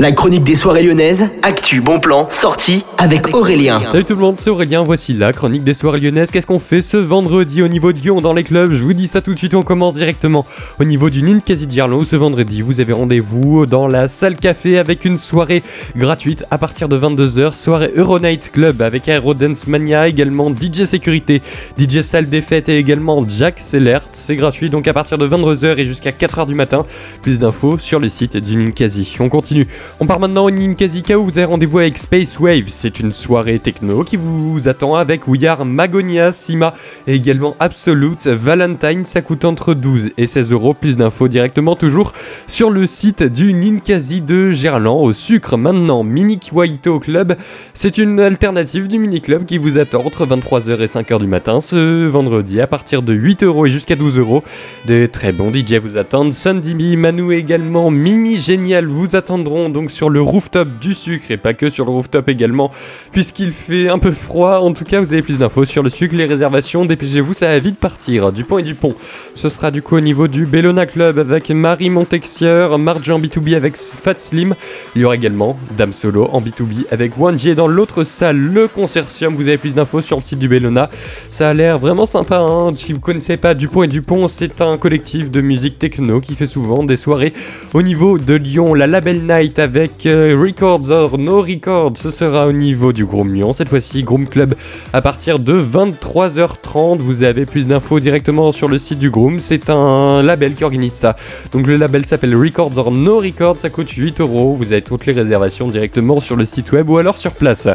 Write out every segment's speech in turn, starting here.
La chronique des soirées lyonnaises, actu, bon plan, sortie avec Aurélien. Salut tout le monde, c'est Aurélien, voici la chronique des soirées lyonnaises. Qu'est-ce qu'on fait ce vendredi au niveau de Lyon dans les clubs? Je vous dis ça tout de suite, on commence directement au niveau du Ninkasi Gerlo. Ce vendredi, vous avez rendez-vous dans la salle café avec une soirée gratuite à partir de 22h. Soirée Euronight Club avec Aerodance Mania, également DJ Sécurité, DJ Salle des Fêtes et également Jack Sellert. C'est gratuit donc à partir de 22h et jusqu'à 4h du matin. Plus d'infos sur le site du Ninkasi. On continue. On part maintenant au Ninkazika où vous avez rendez-vous avec Space Wave. C'est une soirée techno qui vous attend avec We Are Magonia, Sima et également Absolute Valentine. Ça coûte entre 12 et 16 euros. Plus d'infos directement toujours sur le site du Ninkasi de Gerland au sucre. Maintenant, Mini Waito Club. C'est une alternative du mini club qui vous attend entre 23h et 5h du matin ce vendredi à partir de 8 euros et jusqu'à 12 euros. De très bons DJ vous attendent. Sundimi, Manu également, Mimi Génial vous attendront sur le rooftop du sucre et pas que sur le rooftop également, puisqu'il fait un peu froid. En tout cas, vous avez plus d'infos sur le sucre, les réservations. Dépêchez-vous, ça va vite partir. Du pont et du pont. Ce sera du coup au niveau du Bellona Club avec Marie Montexieur, Marge en B2B avec Fat Slim. Il y aura également Dame Solo en B2B avec Wanji. Et dans l'autre salle, le Consortium. Vous avez plus d'infos sur le site du Bellona. Ça a l'air vraiment sympa. Hein. si vous connaissez pas Dupont et Dupont, c'est un collectif de musique techno qui fait souvent des soirées au niveau de Lyon. La Label Night avec euh, Records or No Records. Ce sera au niveau du Groom Lyon. Cette fois-ci, Groom Club à partir de 23h30. Vous avez plus d'infos directement sur le site du Groom. C'est un label qui organise ça. Donc le label s'appelle Records or No Records. Ça coûte 8 euros. Vous avez toutes les réservations directement sur le site web ou alors sur place.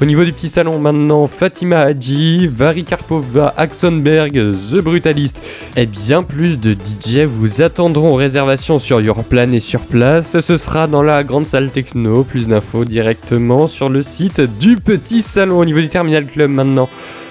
Au niveau du petit salon maintenant, Fatima Hadji, Vari Karpova, Axonberg, The Brutalist et bien plus de DJ vous attendront aux réservations sur Your Plan et sur place. Ce sera dans la grande salle techno. Plus d'infos directement sur le site du petit salon au niveau du Terminal Club maintenant.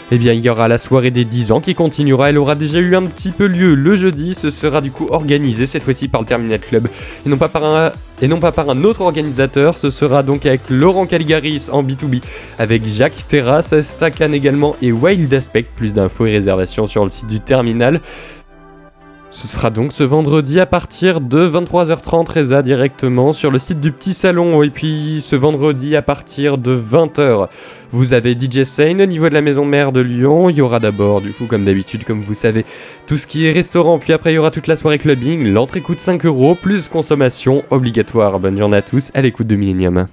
Eh bien, il y aura la soirée des 10 ans qui continuera. Elle aura déjà eu un petit peu lieu le jeudi. Ce sera du coup organisé cette fois-ci par le Terminal Club et non pas par un, et non pas par un autre organisateur. Ce sera donc avec Laurent Caligaris en B2B, avec Jacques Terrasse, Stacan également et Wild Aspect. Plus d'infos et réservations sur le site du Terminal. Ce sera donc ce vendredi à partir de 23h30 Reza directement sur le site du Petit Salon et puis ce vendredi à partir de 20h vous avez DJ Sane au niveau de la maison mère de Lyon. Il y aura d'abord du coup comme d'habitude comme vous savez tout ce qui est restaurant puis après il y aura toute la soirée clubbing. L'entrée coûte 5 euros plus consommation obligatoire. Bonne journée à tous à l'écoute de Millennium.